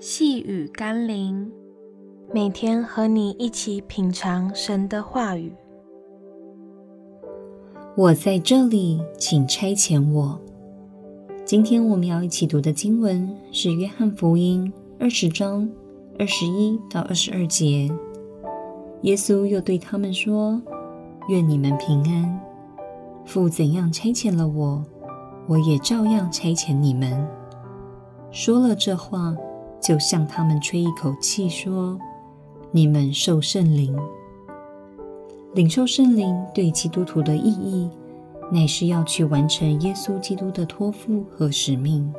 细雨甘霖，每天和你一起品尝神的话语。我在这里，请差遣我。今天我们要一起读的经文是《约翰福音》二十章二十一到二十二节。耶稣又对他们说：“愿你们平安。父怎样差遣了我，我也照样差遣你们。”说了这话。就向他们吹一口气，说：“你们受圣灵。领受圣灵对基督徒的意义，乃是要去完成耶稣基督的托付和使命，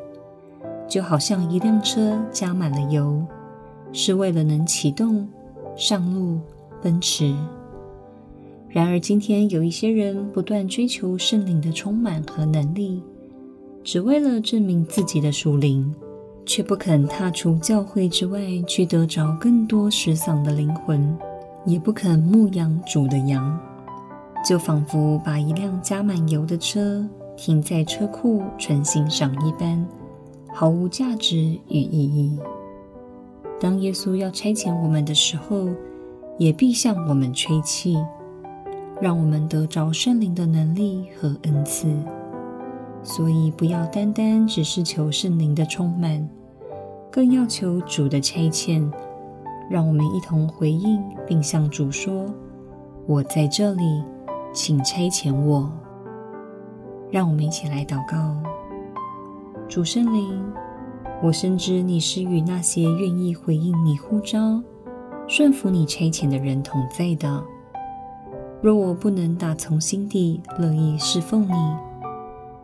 就好像一辆车加满了油，是为了能启动、上路、奔驰。然而，今天有一些人不断追求圣灵的充满和能力，只为了证明自己的属灵。”却不肯踏出教会之外去得着更多失丧的灵魂，也不肯牧养主的羊，就仿佛把一辆加满油的车停在车库纯欣赏一般，毫无价值与意义。当耶稣要差遣我们的时候，也必向我们吹气，让我们得着圣灵的能力和恩赐。所以，不要单单只是求圣灵的充满。更要求主的差遣，让我们一同回应，并向主说：“我在这里，请差遣我。”让我们一起来祷告：主圣灵，我深知你是与那些愿意回应你呼召、顺服你差遣的人同在的。若我不能打从心底乐意侍奉你，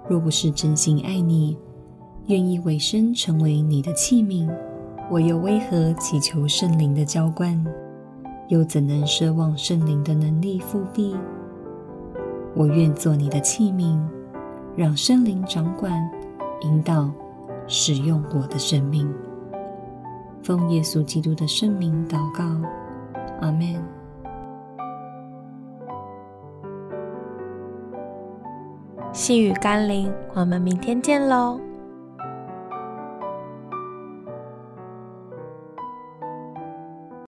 若不是真心爱你，愿意委身成为你的器皿，我又为何祈求圣灵的浇灌？又怎能奢望圣灵的能力覆庇？我愿做你的器皿，让圣灵掌管、引导、使用我的生命。奉耶稣基督的圣名祷告，阿们。细雨甘霖，我们明天见喽。